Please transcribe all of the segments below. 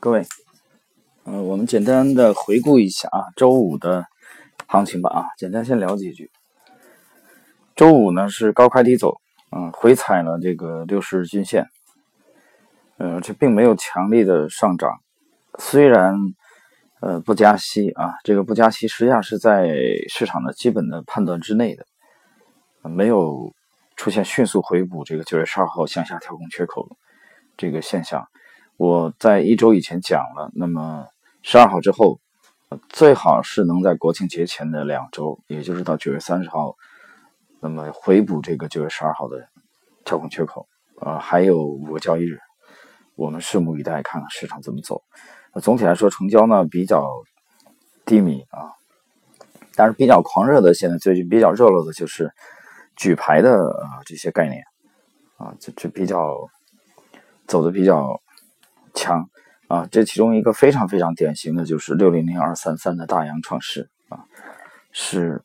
各位，呃，我们简单的回顾一下啊，周五的行情吧啊，简单先聊几句。周五呢是高开低走，嗯，回踩了这个六十日均线，呃，这并没有强力的上涨，虽然呃不加息啊，这个不加息实际上是在市场的基本的判断之内的，没有出现迅速回补这个九月十二号向下跳空缺口这个现象。我在一周以前讲了，那么十二号之后，最好是能在国庆节前的两周，也就是到九月三十号。那么回补这个九月十二号的跳空缺口，呃，还有五个交易日，我们拭目以待，看看市场怎么走。总体来说，成交呢比较低迷啊，但是比较狂热的，现在最近比较热络的就是举牌的啊这些概念啊，这这比较走的比较强啊。这其中一个非常非常典型的就是六零零二三三的大洋创世啊，是。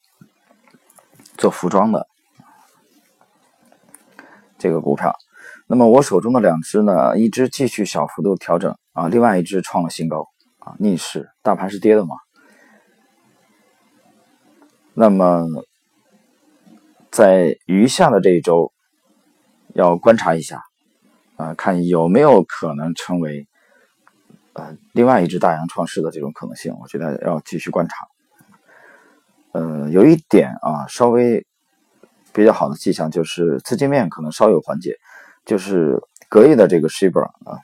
做服装的这个股票，那么我手中的两只呢，一只继续小幅度调整啊，另外一只创了新高啊，逆势，大盘是跌的嘛？那么在余下的这一周，要观察一下啊，看有没有可能成为呃另外一只大洋创世的这种可能性，我觉得要继续观察。呃，有一点啊，稍微比较好的迹象就是资金面可能稍有缓解，就是隔夜的这个 Shibor 啊，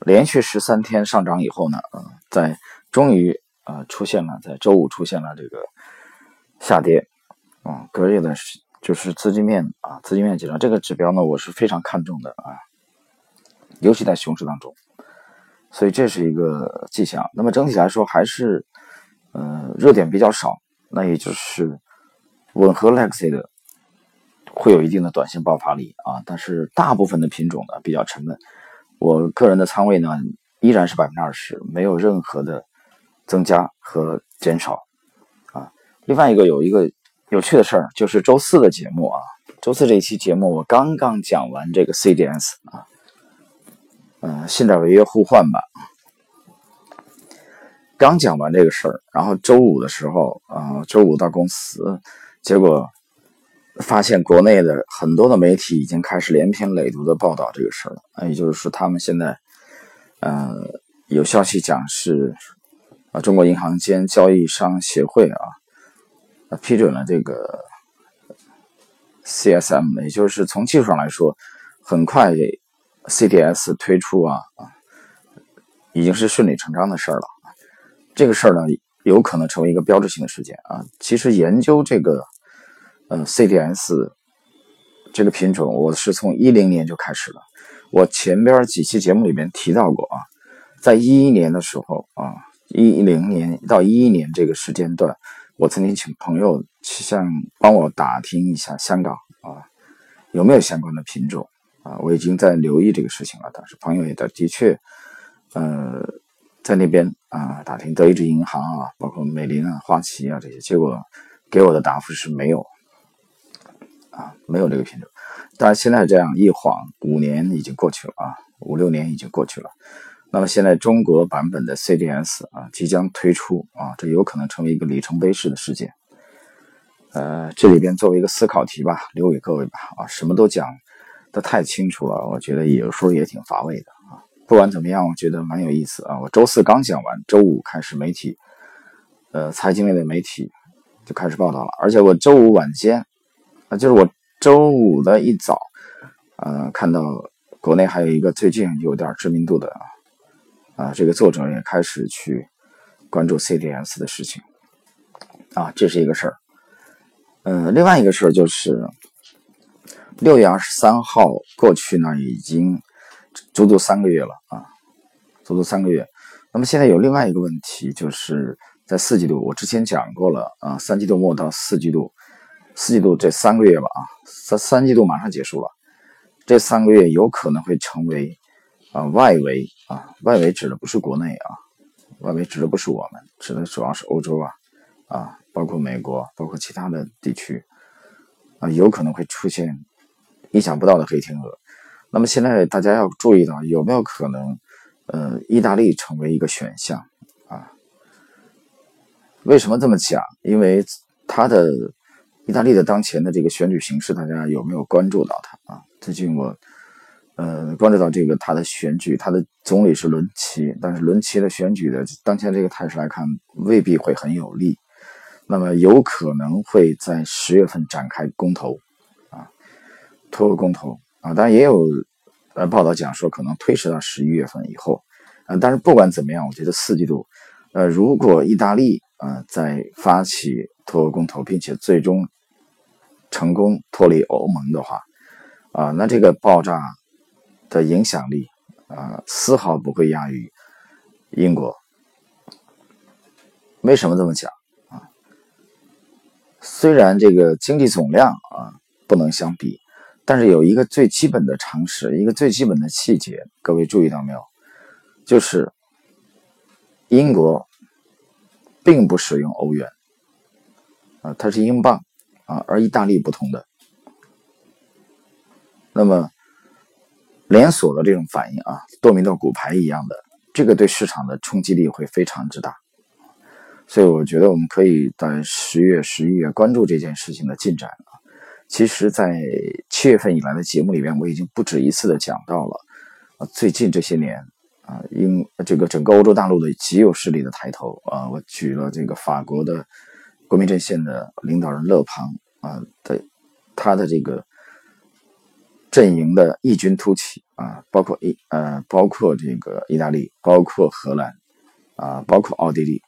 连续十三天上涨以后呢，啊，在终于啊出现了在周五出现了这个下跌，啊，隔夜的就是资金面啊，资金面紧张这个指标呢，我是非常看重的啊，尤其在熊市当中，所以这是一个迹象。那么整体来说还是呃热点比较少。那也就是吻合 Lexi 的会有一定的短线爆发力啊，但是大部分的品种呢比较沉闷。我个人的仓位呢依然是百分之二十，没有任何的增加和减少啊。另外一个有一个有趣的事儿，就是周四的节目啊，周四这一期节目我刚刚讲完这个 CDS 啊，嗯，信贷违约互换吧。刚讲完这个事儿，然后周五的时候啊，周五到公司，结果发现国内的很多的媒体已经开始连篇累牍的报道这个事儿了。啊，也就是说，他们现在，呃，有消息讲是啊，中国银行间交易商协会啊，批准了这个 CSM，也就是从技术上来说，很快 CDS 推出啊，已经是顺理成章的事儿了。这个事儿呢，有可能成为一个标志性的事件啊。其实研究这个，呃，CDS 这个品种，我是从一零年就开始了。我前边几期节目里面提到过啊，在一一年的时候啊，一零年到一一年这个时间段，我曾经请朋友去向帮我打听一下香港啊有没有相关的品种啊。我已经在留意这个事情了，但是朋友也的的确，呃。在那边啊，打听德意志银行啊，包括美林啊、花旗啊这些，结果给我的答复是没有啊，没有这个品种。但是现在这样一晃，五年已经过去了啊，五六年已经过去了。那么现在中国版本的 CDS 啊即将推出啊，这有可能成为一个里程碑式的事件。呃，这里边作为一个思考题吧，留给各位吧啊，什么都讲的太清楚了，我觉得有时候也挺乏味的啊。不管怎么样，我觉得蛮有意思啊！我周四刚讲完，周五开始媒体，呃，财经类的媒体就开始报道了。而且我周五晚间，啊，就是我周五的一早，呃，看到国内还有一个最近有点知名度的啊，这个作者也开始去关注 CDS 的事情，啊，这是一个事儿。嗯，另外一个事儿就是六月二十三号过去呢，已经。足足三个月了啊，足足三个月。那么现在有另外一个问题，就是在四季度，我之前讲过了啊，三季度末到四季度，四季度这三个月吧啊，三三季度马上结束了，这三个月有可能会成为啊外围啊，外围指的不是国内啊，外围指的不是我们，指的主要是欧洲啊啊，包括美国，包括其他的地区啊，有可能会出现意想不到的黑天鹅。那么现在大家要注意到，有没有可能呃，意大利成为一个选项啊。为什么这么讲？因为它的意大利的当前的这个选举形势，大家有没有关注到它啊？最近我呃关注到这个他的选举，他的总理是伦齐，但是伦齐的选举的当前这个态势来看，未必会很有利。那么有可能会在十月份展开公投啊，脱欧公投啊，当然也有呃报道讲说可能推迟到十一月份以后啊。但是不管怎么样，我觉得四季度呃，如果意大利啊在发起脱欧公投，并且最终成功脱离欧盟的话啊，那这个爆炸的影响力啊丝毫不会亚于英国。为什么这么讲啊？虽然这个经济总量啊不能相比，但是有一个最基本的常识，一个最基本的细节，各位注意到没有？就是英国并不使用欧元啊，它是英镑啊，而意大利不同的。那么连锁的这种反应啊，多米诺骨牌一样的，这个对市场的冲击力会非常之大。所以我觉得我们可以在十月、十一月关注这件事情的进展啊。其实，在七月份以来的节目里边，我已经不止一次的讲到了啊。最近这些年啊，英这个整个欧洲大陆的极右势力的抬头啊，我举了这个法国的国民阵线的领导人勒庞啊的他的这个阵营的异军突起啊，包括意呃，包括这个意大利，包括荷兰啊，包括奥地利。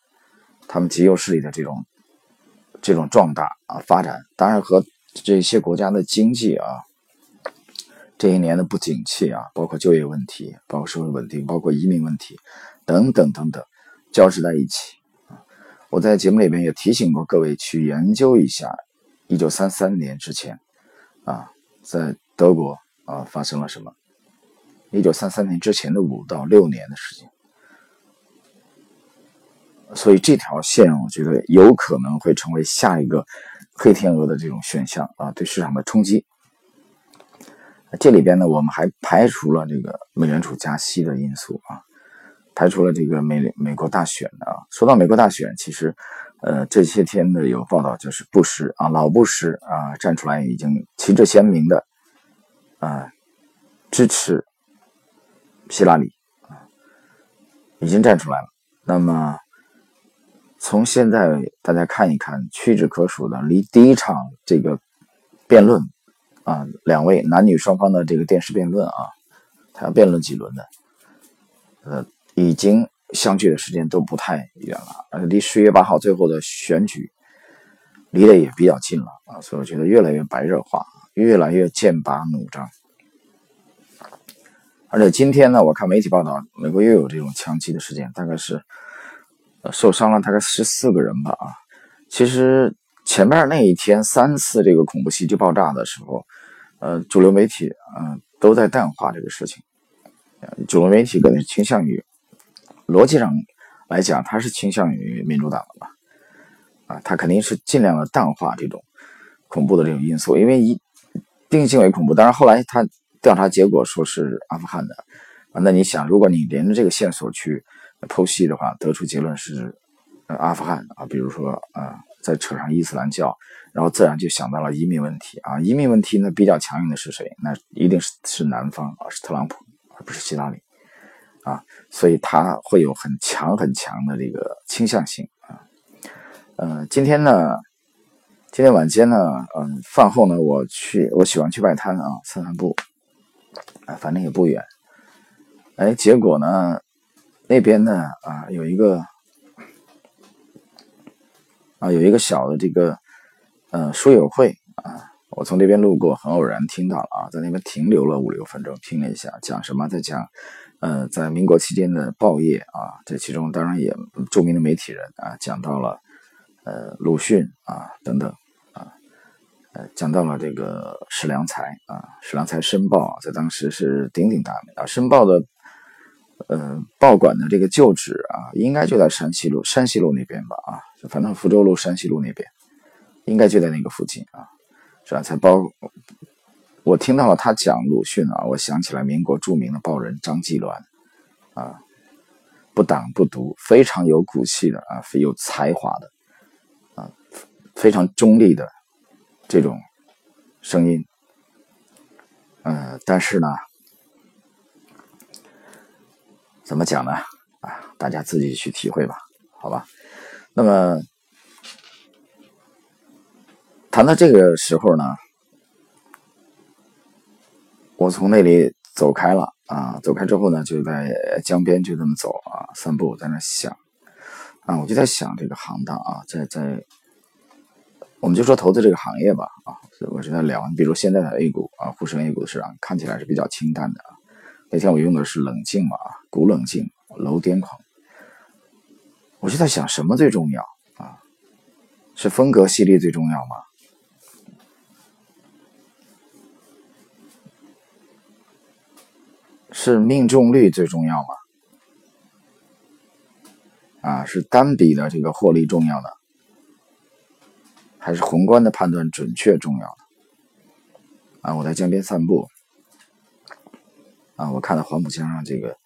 他们极右势力的这种这种壮大啊发展，当然和这些国家的经济啊这一年的不景气啊，包括就业问题，包括社会稳定，包括移民问题等等等等交织在一起。我在节目里边也提醒过各位去研究一下，一九三三年之前啊，在德国啊发生了什么？一九三三年之前的五到六年的时间。所以这条线，我觉得有可能会成为下一个黑天鹅的这种选项啊，对市场的冲击。这里边呢，我们还排除了这个美联储加息的因素啊，排除了这个美美国大选的啊。说到美国大选，其实呃这些天的有报道，就是布什啊，老布什啊站出来，已经旗帜鲜明的啊支持希拉里啊，已经站出来了。那么。从现在大家看一看，屈指可数的离第一场这个辩论啊，两位男女双方的这个电视辩论啊，他要辩论几轮的，呃，已经相距的时间都不太远了，呃，离十月八号最后的选举离得也比较近了啊，所以我觉得越来越白热化，越来越剑拔弩张。而且今天呢，我看媒体报道，美国又有这种枪击的事件，大概是。受伤了大概十四个人吧啊，其实前面那一天三次这个恐怖袭击爆炸的时候，呃，主流媒体啊都在淡化这个事情，主流媒体可能倾向于逻辑上来讲，他是倾向于民主党的吧，啊，他肯定是尽量的淡化这种恐怖的这种因素，因为一定性为恐怖，当然后来他调查结果说是阿富汗的啊，那你想，如果你连着这个线索去。剖析的话，得出结论是，阿富汗啊，比如说啊，再扯上伊斯兰教，然后自然就想到了移民问题啊。移民问题呢，比较强硬的是谁？那一定是是南方啊，是特朗普，而不是希拉里啊。所以他会有很强很强的这个倾向性。呃，今天呢，今天晚间呢，嗯，饭后呢，我去，我喜欢去外滩啊散散步，啊，反正也不远。哎，结果呢？那边呢啊有一个啊有一个小的这个呃书友会啊，我从那边路过，很偶然听到了啊，在那边停留了五六分钟，听了一下，讲什么？在讲呃在民国期间的报业啊，这其中当然也著名的媒体人啊，讲到了呃鲁迅啊等等啊，呃讲到了这个史良才啊，史良才《申报》在当时是鼎鼎大名啊，《申报》的。呃，报馆的这个旧址啊，应该就在山西路，山西路那边吧？啊，反正福州路、山西路那边，应该就在那个附近啊，是吧？才包，我听到了他讲鲁迅啊，我想起来民国著名的报人张继鸾啊，不党不独，非常有骨气的啊，有才华的，非常中立的这种声音。嗯，但是呢，怎么讲呢？啊，大家自己去体会吧，好吧。那么谈到这个时候呢，我从那里走开了啊，走开之后呢，就在江边就这么走啊，散步，在那想啊，我就在想这个行当啊，在在，我们就说投资这个行业吧啊，我是在聊，比如现在的 A 股啊，沪深 A 股的市场看起来是比较清淡的，那天我用的是冷静嘛啊，股冷静，楼癫狂。我就在想，什么最重要啊？是风格犀利最重要吗？是命中率最重要吗？啊，是单笔的这个获利重要呢，还是宏观的判断准确重要？啊，我在江边散步，啊，我看到黄浦江上这个。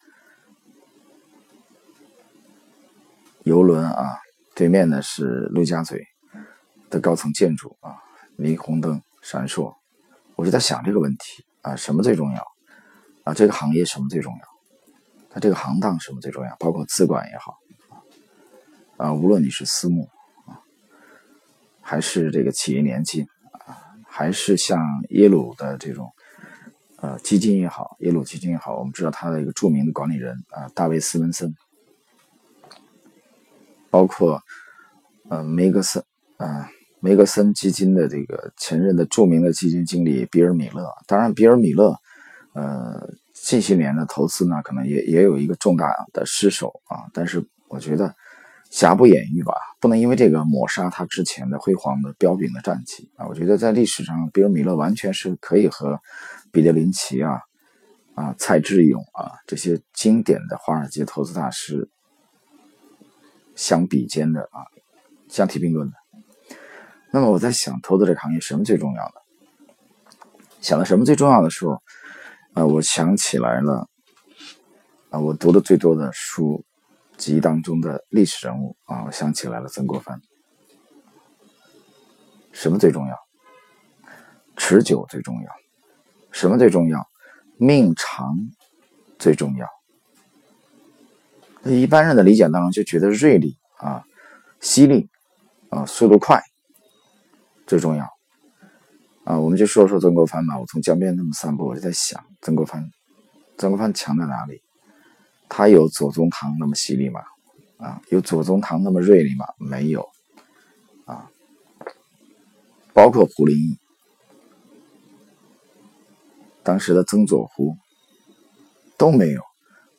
游轮啊，对面呢是陆家嘴的高层建筑啊，霓虹灯闪烁。我就在想这个问题啊，什么最重要啊？这个行业什么最重要？它这个行当什么最重要？包括资管也好啊，无论你是私募，还是这个企业年金啊，还是像耶鲁的这种呃基金也好，耶鲁基金也好，我们知道它的一个著名的管理人啊，大卫斯文森。包括，呃，梅格森，啊，梅格森基金的这个前任的著名的基金经理比尔·米勒。当然，比尔·米勒，呃，近些年的投资呢，可能也也有一个重大的失手啊。但是，我觉得瑕不掩瑜吧，不能因为这个抹杀他之前的辉煌的彪炳的战绩啊。我觉得在历史上，比如·米勒完全是可以和彼得林奇啊、啊蔡志勇啊这些经典的华尔街投资大师。相比肩的啊，相提并论的。那么我在想，投资这个行业什么最重要的？想到什么最重要的时候，啊，我想起来了，啊，我读的最多的书集当中的历史人物啊，我想起来了曾国藩。什么最重要？持久最重要。什么最重要？命长最重要。一般人的理解当中就觉得锐利啊、犀利啊、速度快最重要啊。我们就说说曾国藩吧。我从江边那么散步，我就在想，曾国藩，曾国藩强在哪里？他有左宗棠那么犀利吗？啊，有左宗棠那么锐利吗？没有啊。包括胡林翼，当时的曾左胡都没有。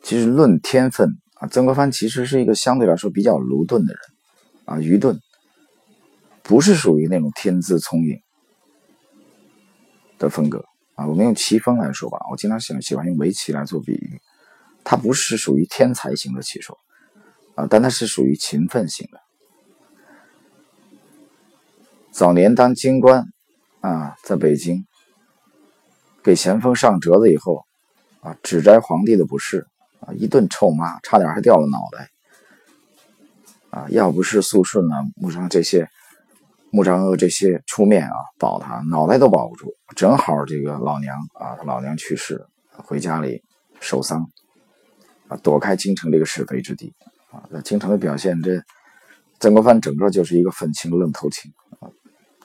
其实论天分。啊，曾国藩其实是一个相对来说比较卢钝的人，啊，愚钝，不是属于那种天资聪颖的风格啊。我们用棋风来说吧，我经常喜喜欢用围棋来做比喻，他不是属于天才型的棋手啊，但他是属于勤奋型的。早年当京官啊，在北京给咸丰上折子以后啊，指摘皇帝的不是。啊，一顿臭骂，差点还掉了脑袋。啊，要不是肃顺呢，穆彰这些，穆彰鄂这些出面啊保他，脑袋都保不住。正好这个老娘啊，他老娘去世，回家里守丧，啊，躲开京城这个是非之地。啊，在京城的表现，这曾国藩整个就是一个愤青愣头青，啊，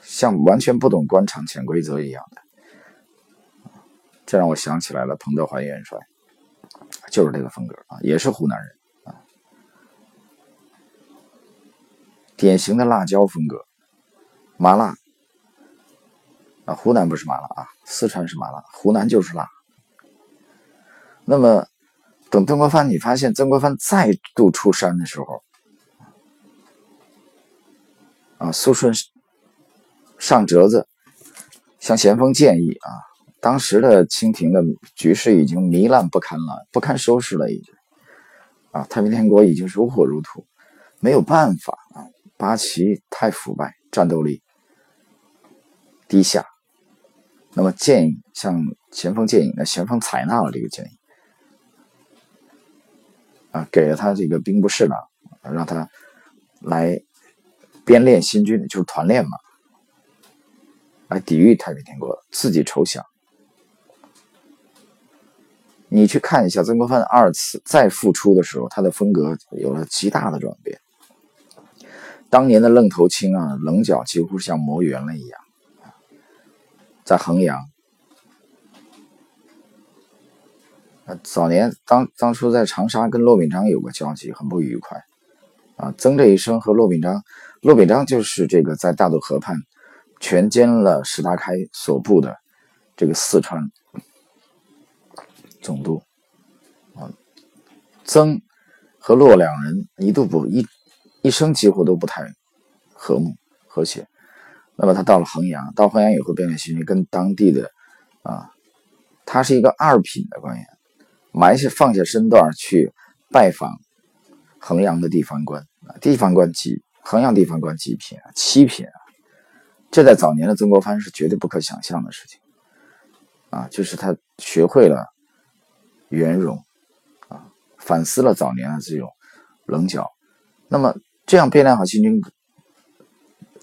像完全不懂官场潜规则一样的。这让我想起来了彭德怀元帅。就是这个风格啊，也是湖南人啊，典型的辣椒风格，麻辣啊，湖南不是麻辣啊，四川是麻辣，湖南就是辣。那么等曾国藩，你发现曾国藩再度出山的时候，啊，肃顺上折子，向咸丰建议啊。当时的清廷的局势已经糜烂不堪了，不堪收拾了，已经啊，太平天国已经如火如荼，没有办法啊，八旗太腐败，战斗力低下。那么建议向咸丰建议，那咸丰采纳了这个建议。啊，给了他这个兵部侍郎，让他来编练新军，就是团练嘛，来抵御太平天国，自己筹饷。你去看一下曾国藩二次再复出的时候，他的风格有了极大的转变。当年的愣头青啊，棱角几乎像磨圆了一样。在衡阳，早年当当初在长沙跟骆秉章有过交集，很不愉快。啊，曾这一生和骆秉章，骆秉章就是这个在大渡河畔全歼了石达开所部的这个四川。总督啊，曾和骆两人一度不一一生几乎都不太和睦和谐。那么他到了衡阳，到衡阳以后，便练新军，跟当地的啊，他是一个二品的官员，埋下放下身段去拜访衡阳的地方官啊，地方官几衡阳地方官几品啊，七品啊，这在早年的曾国藩是绝对不可想象的事情啊，就是他学会了。圆融，啊，反思了早年的这种棱角。那么这样变量好新军，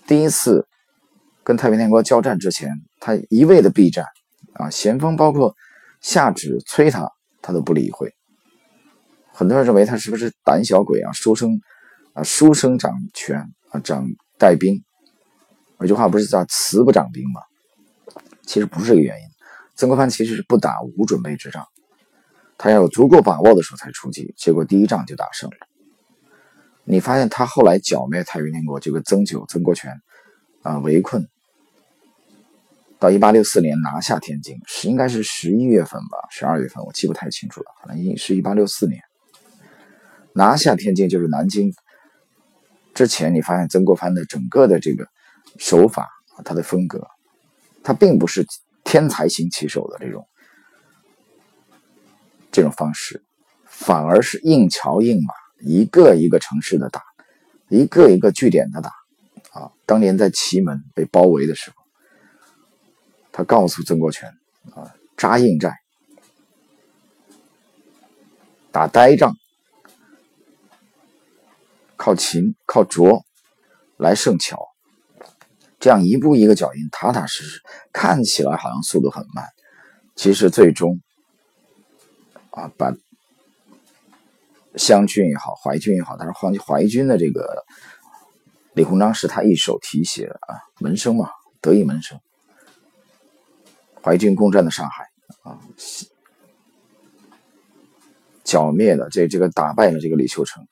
第一次跟太平天国交战之前，他一味的避战，啊，咸丰包括下旨催他，他都不理会。很多人认为他是不是胆小鬼啊？书生啊，书生掌权啊，掌带兵。有句话不是叫“慈不掌兵”吗？其实不是这个原因。曾国藩其实是不打无准备之仗。他要有足够把握的时候才出击，结果第一仗就打胜了。你发现他后来剿灭太平天国，就跟曾九、曾国荃啊围困，到一八六四年拿下天津，是应该是十一月份吧，十二月份我记不太清楚了，可能是一八六四年拿下天津，就是南京。之前你发现曾国藩的整个的这个手法啊，他的风格，他并不是天才型棋手的这种。这种方式，反而是硬桥硬马，一个一个城市的打，一个一个据点的打。啊，当年在祁门被包围的时候，他告诉曾国荃，啊，扎硬寨，打呆仗，靠勤靠拙来胜巧，这样一步一个脚印，踏踏实实，看起来好像速度很慢，其实最终。啊，把湘军也好，淮军也好，但是淮淮军的这个李鸿章是他一手提携的啊，门生嘛，得意门生。淮军攻占的上海啊，剿灭了这这个打败了这个李秀成，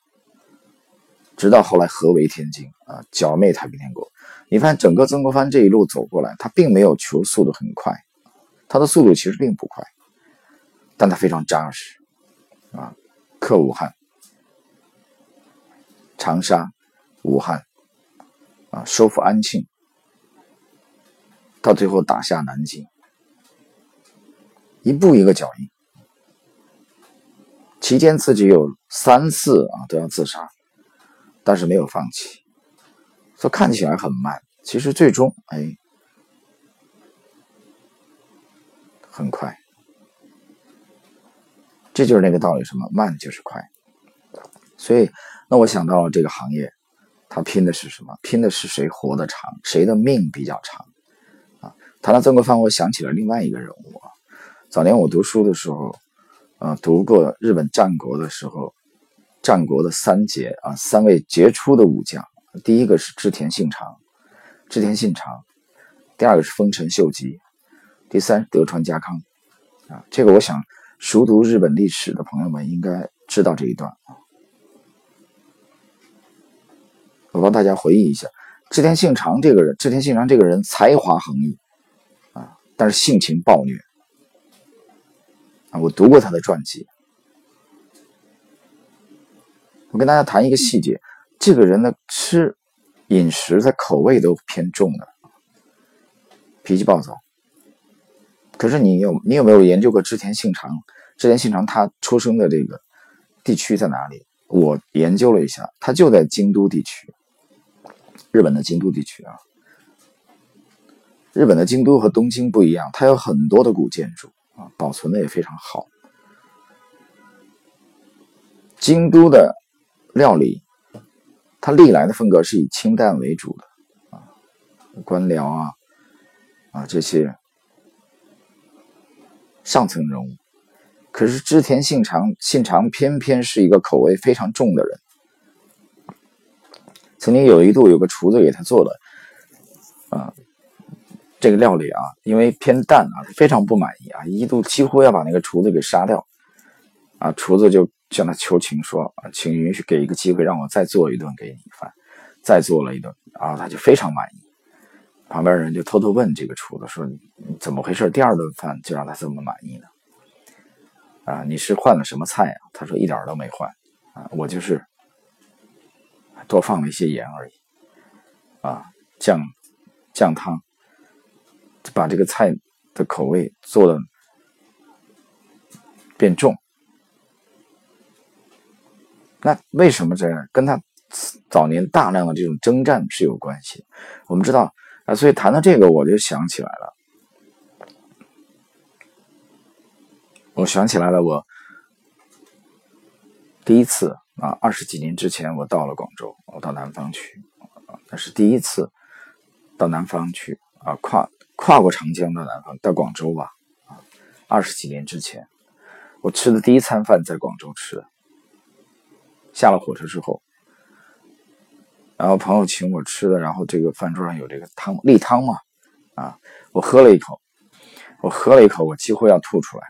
直到后来合围天津啊，剿灭太平天国。你发现整个曾国藩这一路走过来，他并没有求速度很快，他的速度其实并不快。但他非常扎实，啊，克武汉、长沙、武汉，啊，收复安庆，到最后打下南京，一步一个脚印。期间自己有三次啊都要自杀，但是没有放弃。说看起来很慢，其实最终哎很快。这就是那个道理，什么慢就是快。所以，那我想到了这个行业，他拼的是什么？拼的是谁活得长，谁的命比较长啊？谈到曾国藩，我想起了另外一个人物。早年我读书的时候，啊，读过日本战国的时候，战国的三杰啊，三位杰出的武将，第一个是织田信长，织田信长；第二个是丰臣秀吉；第三德川家康啊。这个我想。熟读日本历史的朋友们应该知道这一段啊，我帮大家回忆一下，织田信长这个人，织田信长这个人才华横溢啊，但是性情暴虐我读过他的传记，我跟大家谈一个细节，这个人的吃饮食他口味都偏重的，脾气暴躁。可是你有你有没有研究过织田信长？织田信长他出生的这个地区在哪里？我研究了一下，他就在京都地区，日本的京都地区啊。日本的京都和东京不一样，它有很多的古建筑啊，保存的也非常好。京都的料理，它历来的风格是以清淡为主的啊，官僚啊啊这些上层人物。可是织田信长，信长偏偏是一个口味非常重的人。曾经有一度有个厨子给他做的啊，这个料理啊，因为偏淡啊，非常不满意啊，一度几乎要把那个厨子给杀掉啊。厨子就向他求情说，请允许给一个机会，让我再做一顿给你饭，再做了一顿然啊，他就非常满意。旁边人就偷偷问这个厨子说：“怎么回事？第二顿饭就让他这么满意呢？”啊，你是换了什么菜啊？他说一点都没换，啊，我就是多放了一些盐而已，啊，酱酱汤，把这个菜的口味做的变重。那为什么这样？跟他早年大量的这种征战是有关系。我们知道啊，所以谈到这个，我就想起来了。我想起来了，我第一次啊，二十几年之前，我到了广州，我到南方去，那是第一次到南方去啊，跨跨过长江到南方，到广州吧，二十几年之前，我吃的第一餐饭在广州吃，下了火车之后，然后朋友请我吃的，然后这个饭桌上有这个汤例汤嘛，啊，我喝了一口，我喝了一口，我几乎要吐出来。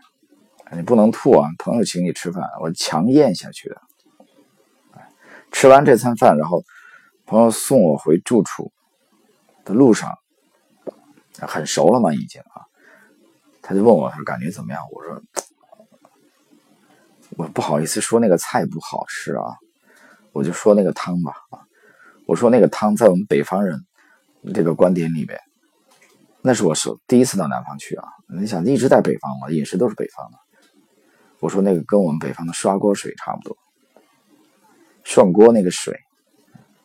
你不能吐啊！朋友请你吃饭，我强咽下去的。吃完这餐饭，然后朋友送我回住处的路上，很熟了嘛，已经啊。他就问我，他说感觉怎么样？我说我不好意思说那个菜不好吃啊，我就说那个汤吧啊。我说那个汤在我们北方人这个观点里边，那是我首第一次到南方去啊。你想一直在北方嘛，饮食都是北方的。我说那个跟我们北方的刷锅水差不多，涮锅那个水，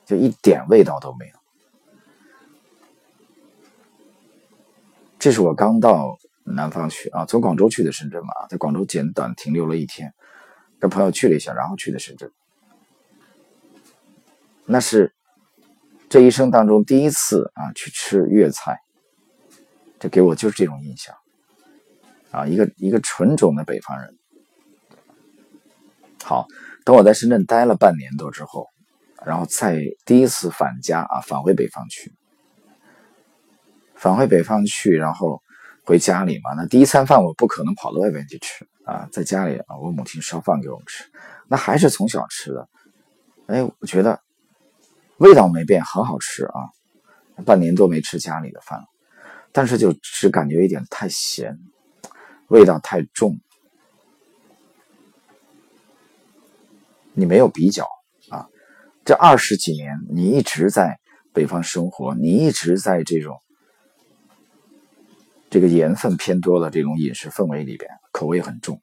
就一点味道都没有。这是我刚到南方去啊，从广州去的深圳嘛，在广州简短停留了一天，跟朋友去了一下，然后去的深圳。那是这一生当中第一次啊去吃粤菜，这给我就是这种印象啊，一个一个纯种的北方人。好，等我在深圳待了半年多之后，然后再第一次返家啊，返回北方去，返回北方去，然后回家里嘛。那第一餐饭我不可能跑到外边去吃啊，在家里啊，我母亲烧饭给我们吃，那还是从小吃的。哎，我觉得味道没变，很好吃啊。半年多没吃家里的饭了，但是就只感觉有点太咸，味道太重。你没有比较啊！这二十几年，你一直在北方生活，你一直在这种这个盐分偏多的这种饮食氛围里边，口味很重，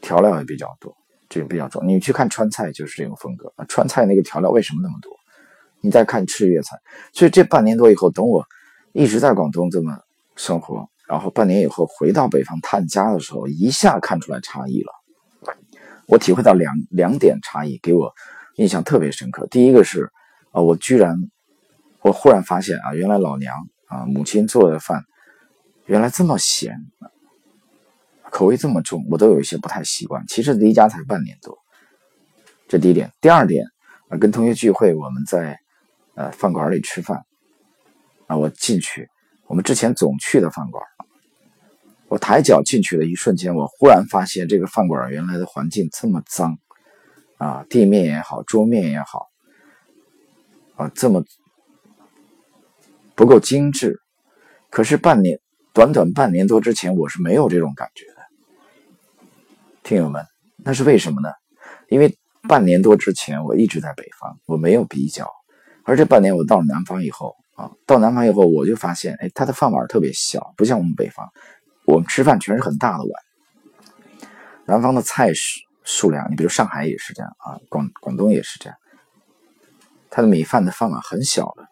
调料也比较多，这个比较重。你去看川菜就是这种风格，川菜那个调料为什么那么多？你再看吃粤菜，所以这半年多以后，等我一直在广东这么生活，然后半年以后回到北方探家的时候，一下看出来差异了。我体会到两两点差异，给我印象特别深刻。第一个是，啊，我居然，我忽然发现啊，原来老娘啊，母亲做的饭，原来这么咸，口味这么重，我都有一些不太习惯。其实离家才半年多，这第一点。第二点，啊，跟同学聚会，我们在呃饭馆里吃饭，啊，我进去，我们之前总去的饭馆。我抬脚进去的一瞬间，我忽然发现这个饭馆原来的环境这么脏，啊，地面也好，桌面也好，啊，这么不够精致。可是半年，短短半年多之前，我是没有这种感觉的。听友们，那是为什么呢？因为半年多之前我一直在北方，我没有比较，而这半年我到了南方以后，啊，到南方以后我就发现，哎，它的饭碗特别小，不像我们北方。我们吃饭全是很大的碗，南方的菜数数量，你比如上海也是这样啊，广广东也是这样，它的米饭的饭碗很小的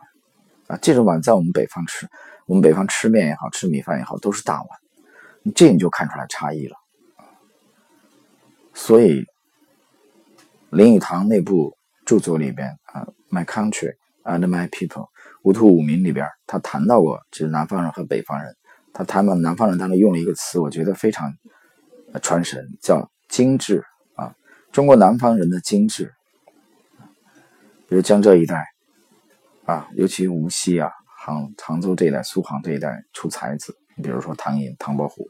啊，这种碗在我们北方吃，我们北方吃面也好吃米饭也好都是大碗，这你就看出来差异了。所以林语堂那部著作里边啊，《My Country and My People》无土五民里边，他谈到过，就是南方人和北方人。他谈到南方人当中用了一个词，我觉得非常传神，叫精致啊。中国南方人的精致，比如江浙一带啊，尤其无锡啊、杭杭州这一带、苏杭这一带出才子，你比如说唐寅、唐伯虎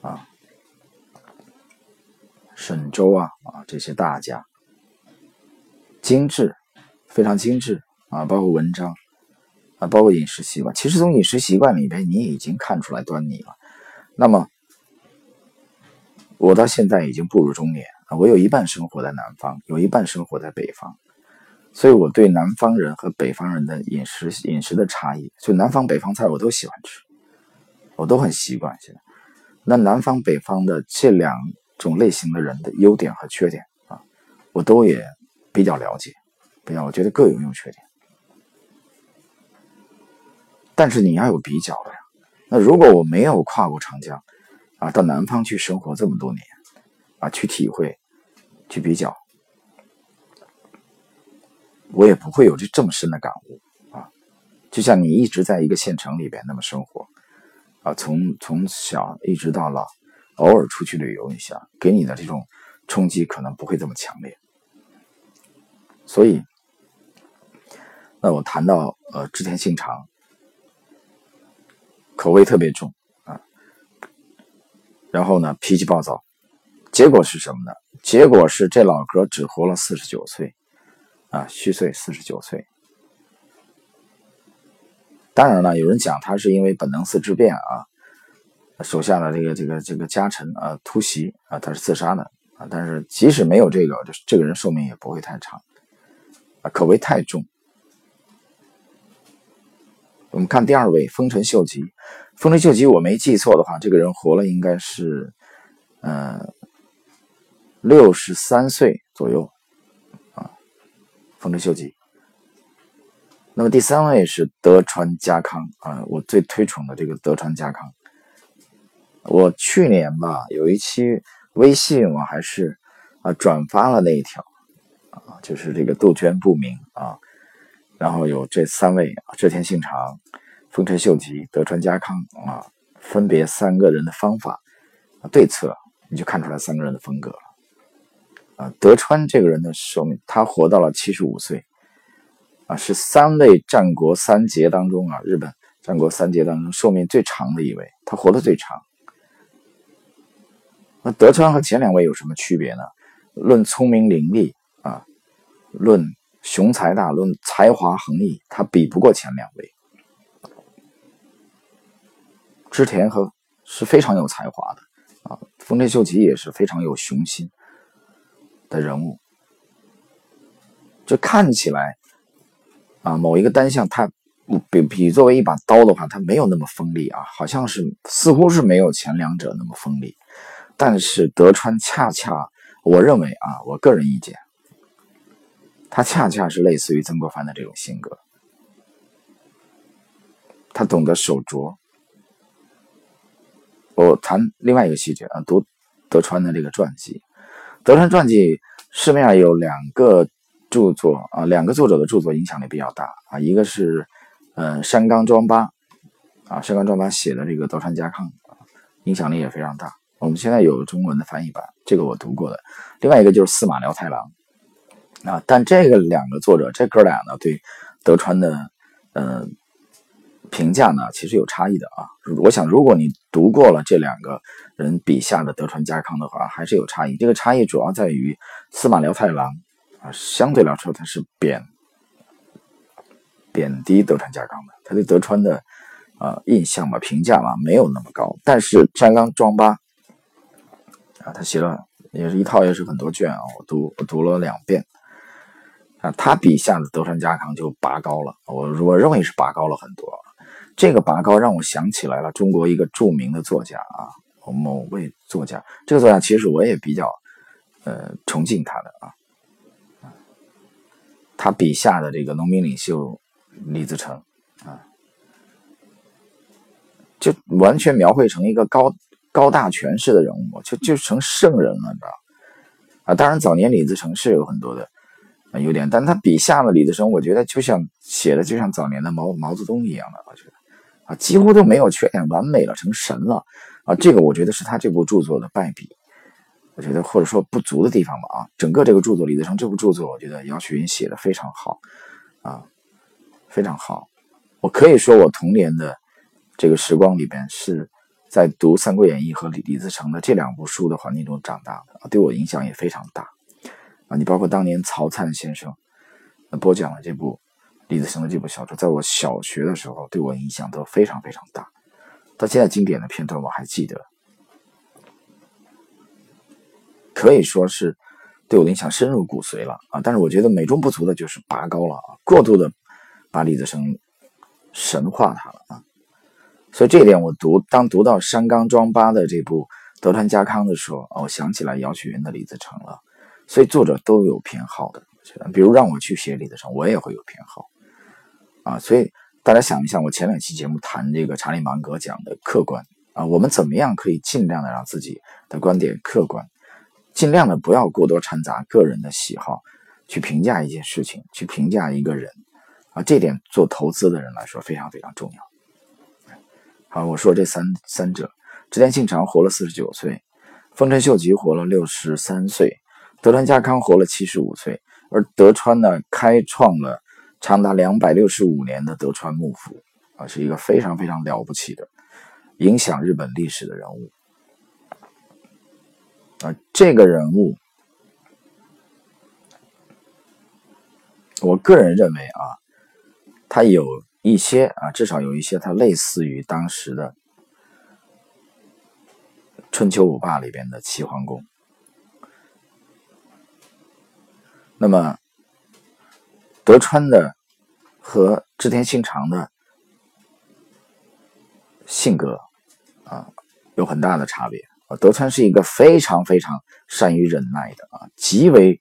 啊，沈周啊啊这些大家，精致，非常精致啊，包括文章。啊，包括饮食习惯，其实从饮食习惯里边，你已经看出来端倪了。那么，我到现在已经步入中年啊，我有一半生活在南方，有一半生活在北方，所以我对南方人和北方人的饮食饮食的差异，就南方北方菜我都喜欢吃，我都很习惯。现在，那南方北方的这两种类型的人的优点和缺点啊，我都也比较了解，比较我觉得各有优缺点。但是你要有比较的呀。那如果我没有跨过长江，啊，到南方去生活这么多年，啊，去体会，去比较，我也不会有这这么深的感悟啊。就像你一直在一个县城里边那么生活，啊，从从小一直到老，偶尔出去旅游一下，给你的这种冲击可能不会这么强烈。所以，那我谈到呃织田信长。口味特别重啊，然后呢，脾气暴躁，结果是什么呢？结果是这老哥只活了四十九岁，啊，虚岁四十九岁。当然了，有人讲他是因为本能寺之变啊，手下的这个这个这个家臣啊突袭啊，他是自杀的啊。但是即使没有这个，这个人寿命也不会太长，啊，可谓太重。我们看第二位丰臣秀吉，丰臣秀吉我没记错的话，这个人活了应该是，呃，六十三岁左右，丰臣秀吉。那么第三位是德川家康啊，我最推崇的这个德川家康。我去年吧有一期微信我还是啊转发了那一条，啊，就是这个杜鹃不明啊。然后有这三位，织田信长、丰臣秀吉、德川家康啊，分别三个人的方法啊对策，你就看出来三个人的风格。啊，德川这个人的寿命，他活到了七十五岁，啊，是三位战国三杰当中啊，日本战国三杰当中寿命最长的一位，他活得最长。那德川和前两位有什么区别呢？论聪明伶俐啊，论。雄才大，论才华横溢，他比不过前两位。织田和是非常有才华的啊，丰臣秀吉也是非常有雄心的人物。就看起来啊，某一个单项，他比比作为一把刀的话，他没有那么锋利啊，好像是似乎是没有前两者那么锋利。但是德川恰恰，我认为啊，我个人意见。他恰恰是类似于曾国藩的这种性格，他懂得手镯。我谈另外一个细节啊，读德川的这个传记，德川传记市面上有两个著作啊，两个作者的著作影响力比较大啊，一个是呃山冈庄八啊，山冈庄八写的这个德川家康啊，影响力也非常大。我们现在有中文的翻译版，这个我读过的。另外一个就是司马辽太郎。啊，但这个两个作者，这哥俩呢，对德川的呃评价呢，其实有差异的啊。我想，如果你读过了这两个人笔下的德川家康的话，还是有差异。这个差异主要在于司马辽太郎啊，相对来说他是贬贬低德川家康的，他对德川的呃印象嘛、评价嘛，没有那么高。但是山冈庄八啊，他写了也是一套，也是很多卷啊，我读我读了两遍。啊，他笔下的德川家康就拔高了，我我认为是拔高了很多。这个拔高让我想起来了中国一个著名的作家啊，某位作家。这个作家其实我也比较呃崇敬他的啊，他笔下的这个农民领袖李自成啊，就完全描绘成一个高高大权势的人物，就就成圣人了，你知道？啊。当然，早年李自成是有很多的优点，但他笔下的李自成，我觉得就像写的就像早年的毛毛泽东一样的，我觉得啊，几乎都没有缺点，完美了，成神了啊。这个我觉得是他这部著作的败笔，我觉得或者说不足的地方吧啊。整个这个著作，李自成这部著作，我觉得姚雪云写的非常好啊，非常好。我可以说，我童年的这个时光里边是。在读《三国演义》和李李自成的这两部书的环境中长大的，啊对我影响也非常大啊！你包括当年曹灿先生播讲了这部李自成的这部小说，在我小学的时候对我影响都非常非常大。到现在经典的片段我还记得，可以说是对我的影响深入骨髓了啊！但是我觉得美中不足的就是拔高了啊，过度的把李自成神化他了啊！所以这一点，我读当读到山冈庄八的这部德川家康的时候，我想起来姚雪云的李自成了。所以作者都有偏好的，比如让我去写李自成，我也会有偏好啊。所以大家想一下，我前两期节目谈这个查理芒格讲的客观啊，我们怎么样可以尽量的让自己的观点客观，尽量的不要过多掺杂个人的喜好去评价一件事情，去评价一个人啊。这点做投资的人来说非常非常重要。好，我说这三三者，织田信长活了四十九岁，丰臣秀吉活了六十三岁，德川家康活了七十五岁，而德川呢，开创了长达两百六十五年的德川幕府啊，是一个非常非常了不起的，影响日本历史的人物啊。这个人物，我个人认为啊，他有。一些啊，至少有一些，他类似于当时的春秋五霸里边的齐桓公。那么，德川的和织田信长的性格啊，有很大的差别啊。德川是一个非常非常善于忍耐的啊，极为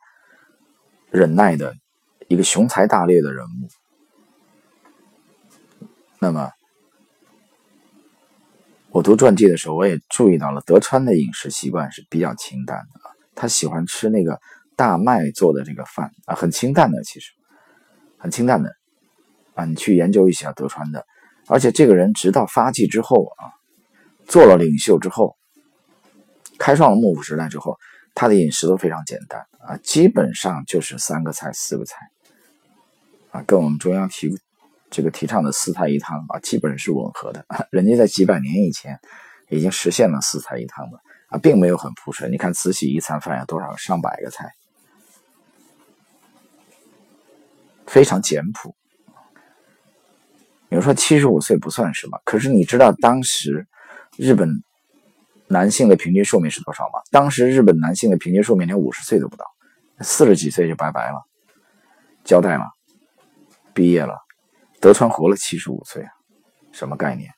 忍耐的一个雄才大略的人物。那么，我读传记的时候，我也注意到了德川的饮食习惯是比较清淡的他喜欢吃那个大麦做的这个饭啊，很清淡的，其实很清淡的啊。你去研究一下德川的，而且这个人直到发迹之后啊，做了领袖之后，开创了幕府时代之后，他的饮食都非常简单啊，基本上就是三个菜、四个菜啊，跟我们中央提。这个提倡的四菜一汤啊，基本是吻合的。人家在几百年以前已经实现了四菜一汤了啊，并没有很朴实。你看慈禧一餐饭有多少上百个菜，非常简朴。有人说七十五岁不算什么，可是你知道当时日本男性的平均寿命是多少吗？当时日本男性的平均寿命连五十岁都不到，四十几岁就拜拜了，交代了，毕业了。德川活了七十五岁，什么概念？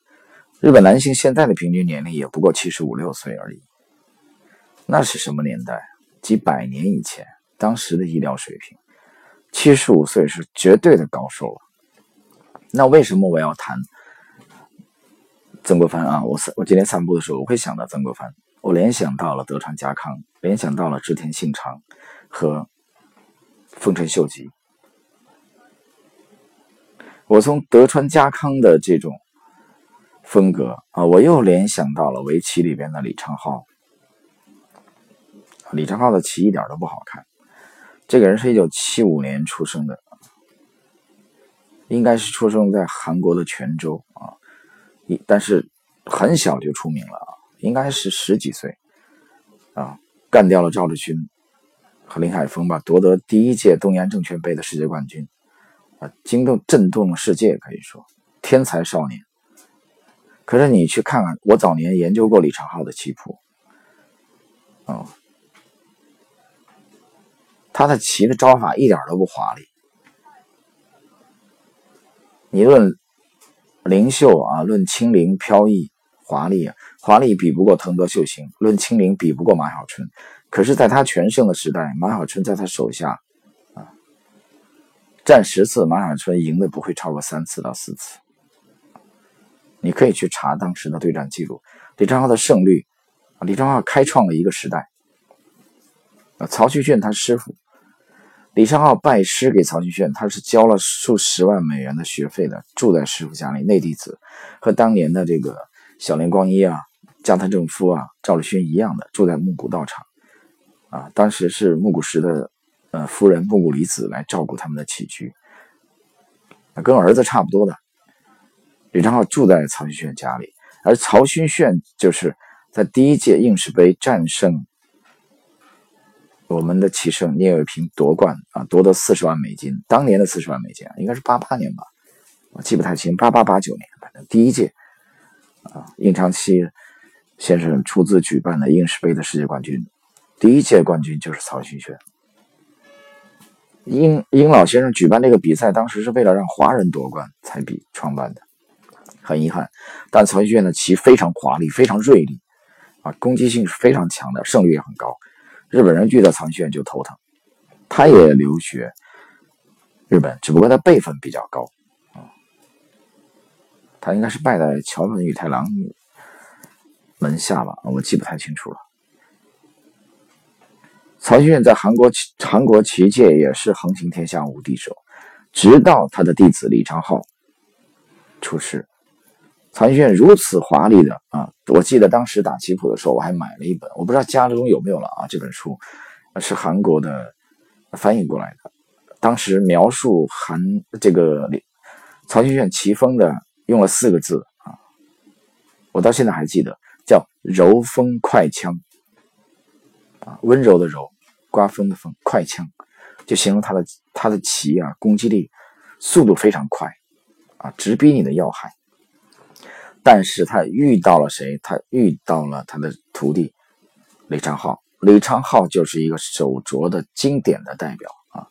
日本男性现在的平均年龄也不过七十五六岁而已。那是什么年代？几百年以前，当时的医疗水平，七十五岁是绝对的高寿了。那为什么我要谈曾国藩啊？我散我今天散步的时候，我会想到曾国藩，我联想到了德川家康，联想到了织田信长和丰臣秀吉。我从德川家康的这种风格啊，我又联想到了围棋里边的李昌镐。李昌镐的棋一点都不好看。这个人是一九七五年出生的，应该是出生在韩国的泉州啊，一但是很小就出名了啊，应该是十几岁啊，干掉了赵志勋和林海峰吧，夺得第一届东洋证券杯的世界冠军。啊，惊动震动了世界，可以说天才少年。可是你去看看，我早年研究过李长浩的棋谱，哦，他的棋的招法一点都不华丽。你论灵秀啊，论轻灵飘逸华丽啊，华丽比不过藤泽秀行，论轻灵比不过马晓春。可是，在他全盛的时代，马晓春在他手下。战十次，马晓春赢的不会超过三次到四次。你可以去查当时的对战记录，李昌镐的胜率，李昌镐开创了一个时代。曹旭俊他师傅李昌镐拜师给曹旭炫，他是交了数十万美元的学费的，住在师傅家里。内弟子和当年的这个小林光一啊、加藤正夫啊、赵立勋一样的，住在木古道场啊。当时是木古石的呃夫人木古离子来照顾他们的起居，跟儿子差不多的。李昌镐住在曹旭炫家里，而曹勋炫就是在第一届应氏杯战胜。我们的棋圣聂卫平夺冠啊，夺得四十万美金。当年的四十万美金，应该是八八年吧，我记不太清，八八八九年，反正第一届啊，应长期先生出资举办的应氏杯的世界冠军，第一届冠军就是曹勋轩。英英老先生举办这个比赛，当时是为了让华人夺冠才比创办的，很遗憾。但曹勋轩的棋非常华丽，非常锐利啊，攻击性是非常强的，胜率也很高。日本人遇到曹轩就头疼，他也留学日本，只不过他辈分比较高啊，他应该是拜在桥本宇太郎门下吧，我记不太清楚了。曹轩在韩国韩国棋界也是横行天下无敌手，直到他的弟子李昌镐出世。曹轩如此华丽的啊！我记得当时打棋谱的时候，我还买了一本，我不知道家中有没有了啊。这本书是韩国的翻译过来的，当时描述韩这个曹轩轩棋风的用了四个字啊，我到现在还记得，叫柔风快枪啊，温柔的柔，刮风的风，快枪，就形容他的他的棋啊，攻击力速度非常快啊，直逼你的要害。但是他遇到了谁？他遇到了他的徒弟李昌镐。李昌镐就是一个手镯的经典的代表啊！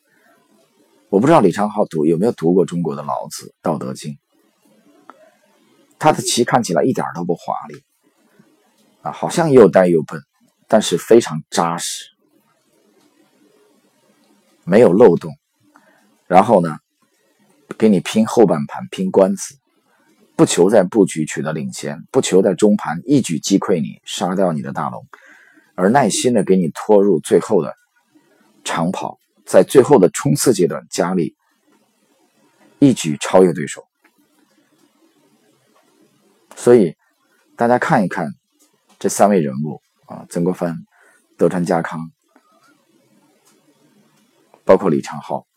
我不知道李昌镐读有没有读过中国的老子《道德经》。他的棋看起来一点都不华丽啊，好像又呆又笨，但是非常扎实，没有漏洞。然后呢，给你拼后半盘，拼官子。不求在布局取得领先，不求在中盘一举击溃你，杀掉你的大龙，而耐心的给你拖入最后的长跑，在最后的冲刺阶段加力，一举超越对手。所以大家看一看这三位人物啊，曾国藩、德川家康，包括李长浩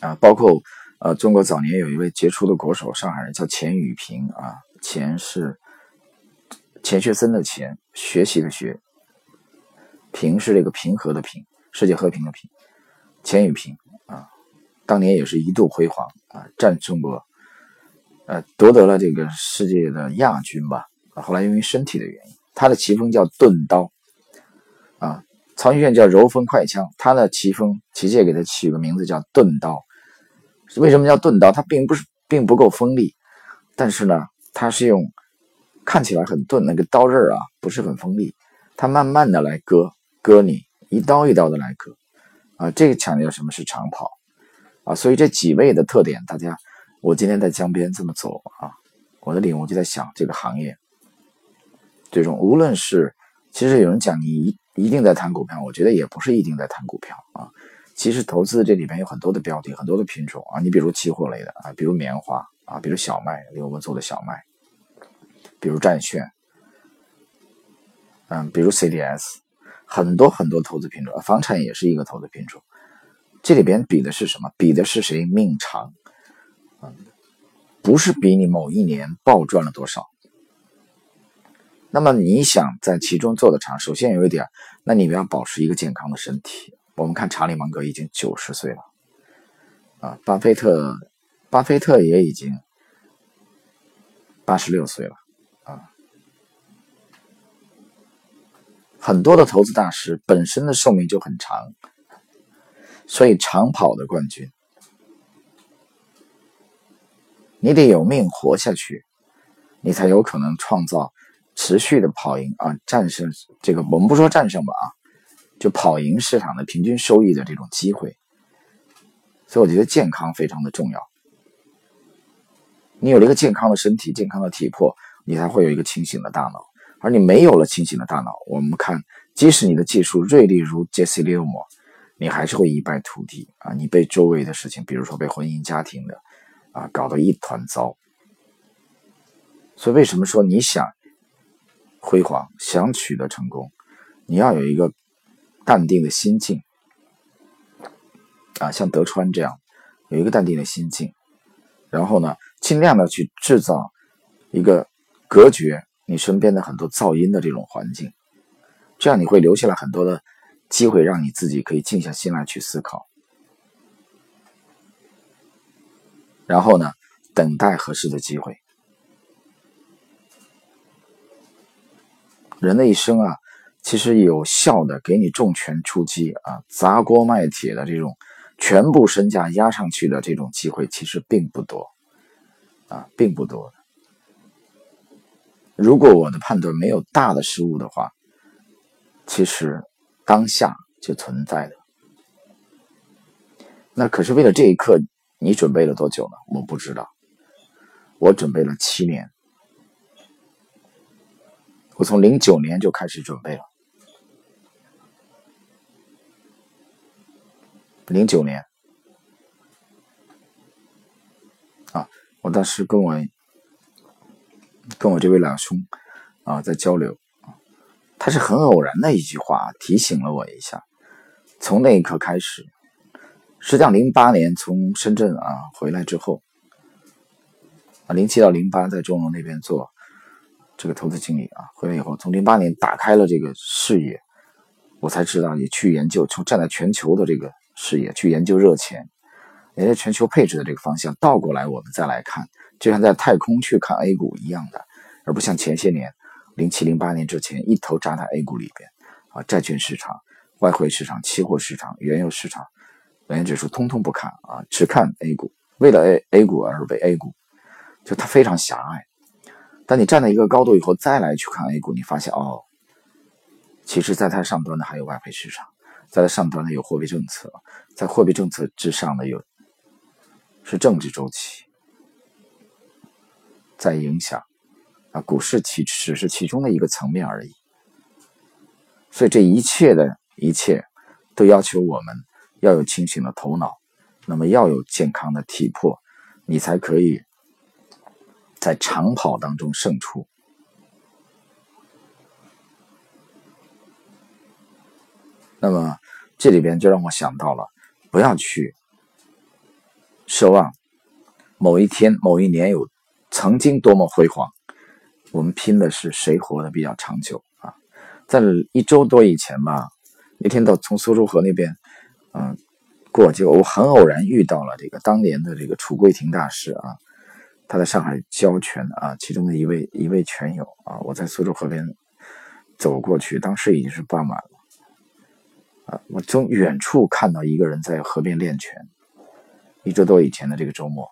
啊，包括。呃，中国早年有一位杰出的国手，上海人叫钱宇平啊，钱是钱学森的钱，学习的学，平是这个平和的平，世界和平的平，钱宇平啊，当年也是一度辉煌啊，战胜过，呃，夺得了这个世界的亚军吧。后来因为身体的原因，他的棋风叫钝刀啊，曹勋炫叫柔风快枪，他的棋风，棋界给他起个名字叫钝刀。为什么叫钝刀？它并不是并不够锋利，但是呢，它是用看起来很钝，那个刀刃啊不是很锋利，它慢慢的来割割你，一刀一刀的来割啊。这个强调什么是长跑啊？所以这几位的特点，大家，我今天在江边这么走啊，我的领悟就在想这个行业，最终无论是其实有人讲你一一定在谈股票，我觉得也不是一定在谈股票啊。其实投资这里边有很多的标的，很多的品种啊，你比如期货类的啊，比如棉花啊，比如小麦，刘文做的小麦，比如债券，嗯，比如 CDS，很多很多投资品种，房产也是一个投资品种。这里边比的是什么？比的是谁命长？嗯，不是比你某一年暴赚了多少。那么你想在其中做的长，首先有一点，那你要保持一个健康的身体。我们看查理芒格已经九十岁了，啊，巴菲特，巴菲特也已经八十六岁了，啊，很多的投资大师本身的寿命就很长，所以长跑的冠军，你得有命活下去，你才有可能创造持续的跑赢啊，战胜这个我们不说战胜吧啊。就跑赢市场的平均收益的这种机会，所以我觉得健康非常的重要。你有了一个健康的身体、健康的体魄，你才会有一个清醒的大脑。而你没有了清醒的大脑，我们看即使你的技术锐利如杰西·利欧摩，你还是会一败涂地啊！你被周围的事情，比如说被婚姻家庭的啊搞得一团糟。所以为什么说你想辉煌、想取得成功，你要有一个淡定的心境。啊，像德川这样有一个淡定的心境，然后呢，尽量的去制造一个隔绝你身边的很多噪音的这种环境，这样你会留下来很多的机会，让你自己可以静下心来去思考，然后呢，等待合适的机会。人的一生啊，其实有效的给你重拳出击啊，砸锅卖铁的这种全部身价压上去的这种机会，其实并不多啊，并不多。如果我的判断没有大的失误的话，其实当下就存在的。那可是为了这一刻，你准备了多久呢？我不知道，我准备了七年。我从零九年就开始准备了，零九年啊，我当时跟我跟我这位老兄啊在交流，他是很偶然的一句话提醒了我一下。从那一刻开始，实际上零八年从深圳啊回来之后，啊零七到零八在中融那边做。这个投资经理啊，回来以后，从零八年打开了这个视野，我才知道你去研究，从站在全球的这个视野去研究热钱，研究全球配置的这个方向，倒过来我们再来看，就像在太空去看 A 股一样的，而不像前些年零七零八年之前一头扎在 A 股里边啊，债券市场、外汇市场、期货市场、原油市场、美元指数通通不看啊，只看 A 股，为了 A A 股而为 A 股，就它非常狭隘。当你站在一个高度以后，再来去看 A 股，你发现哦，其实在它上端的还有外汇市场，在上端的有货币政策，在货币政策之上的有是政治周期在影响啊，股市其只是其中的一个层面而已。所以这一切的一切都要求我们要有清醒的头脑，那么要有健康的体魄，你才可以。在长跑当中胜出，那么这里边就让我想到了，不要去奢望某一天、某一年有曾经多么辉煌。我们拼的是谁活得比较长久啊！在一周多以前吧，那天到从苏州河那边，嗯，过就我很偶然遇到了这个当年的这个楚桂亭大师啊。他在上海教拳啊，其中的一位一位拳友啊，我在苏州河边走过去，当时已经是傍晚啊，我从远处看到一个人在河边练拳。一周多以前的这个周末，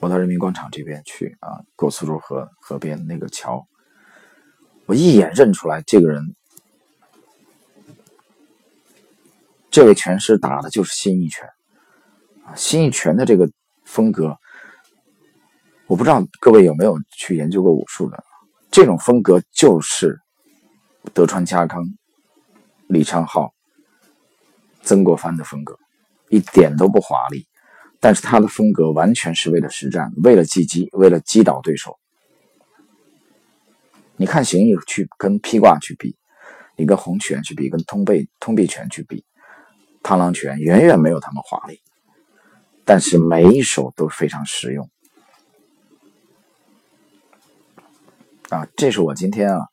我到人民广场这边去啊，过苏州河河边那个桥，我一眼认出来这个人，这位拳师打的就是新一拳。新一拳的这个风格，我不知道各位有没有去研究过武术的。这种风格就是德川家康、李昌镐、曾国藩的风格，一点都不华丽。但是他的风格完全是为了实战，为了击击，为了击倒对手。你看形意去跟披挂去比，你跟洪拳去比，跟通背通臂拳去比，螳螂拳远远没有他们华丽。但是每一手都非常实用啊！这是我今天啊，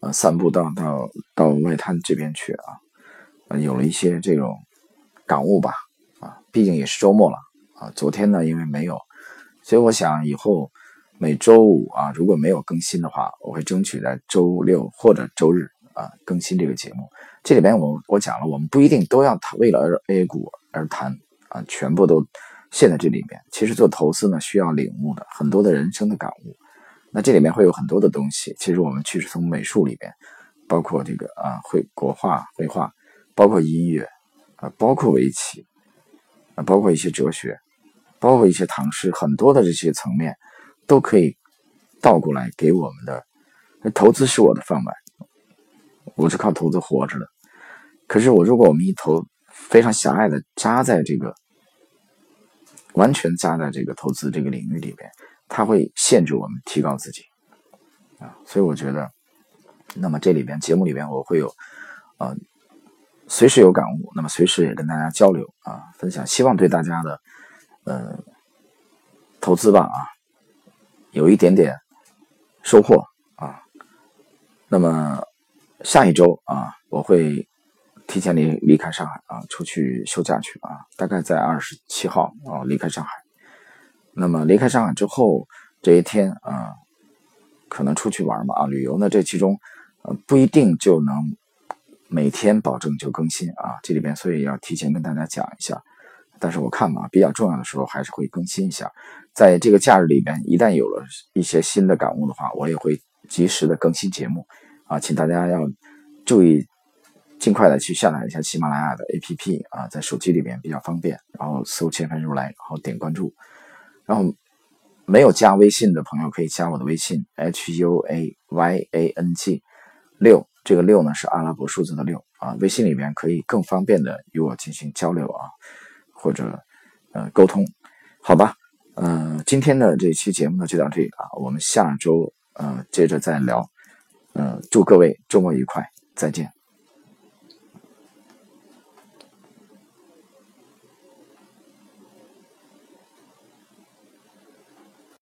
呃，散步到到到外滩这边去啊，有了一些这种感悟吧啊！毕竟也是周末了啊。昨天呢，因为没有，所以我想以后每周五啊，如果没有更新的话，我会争取在周六或者周日啊更新这个节目。这里边我我讲了，我们不一定都要谈为了 A 股而谈。啊，全部都陷在这里面。其实做投资呢，需要领悟的很多的人生的感悟。那这里面会有很多的东西。其实我们其实从美术里边，包括这个啊绘国画、绘画，包括音乐啊，包括围棋啊，包括一些哲学，包括一些唐诗，很多的这些层面都可以倒过来给我们的投资是我的饭碗，我是靠投资活着的。可是我如果我们一头非常狭隘的扎在这个，完全扎在这个投资这个领域里边，它会限制我们提高自己啊。所以我觉得，那么这里边节目里边我会有啊，随时有感悟，那么随时也跟大家交流啊，分享，希望对大家的呃投资吧啊有一点点收获啊。那么下一周啊，我会。提前离离开上海啊，出去休假去啊，大概在二十七号啊离开上海。那么离开上海之后这一天啊，可能出去玩嘛啊，旅游呢这其中呃不一定就能每天保证就更新啊，这里边所以要提前跟大家讲一下。但是我看嘛，比较重要的时候还是会更新一下。在这个假日里边，一旦有了一些新的感悟的话，我也会及时的更新节目啊，请大家要注意。尽快的去下载一下喜马拉雅的 APP 啊，在手机里面比较方便，然后搜“千帆如来”，然后点关注。然后没有加微信的朋友可以加我的微信 h u a y a n g 六，这个六呢是阿拉伯数字的六啊。微信里面可以更方便的与我进行交流啊，或者呃沟通，好吧？呃，今天的这期节目呢就到这里啊，我们下周呃接着再聊。呃，祝各位周末愉快，再见。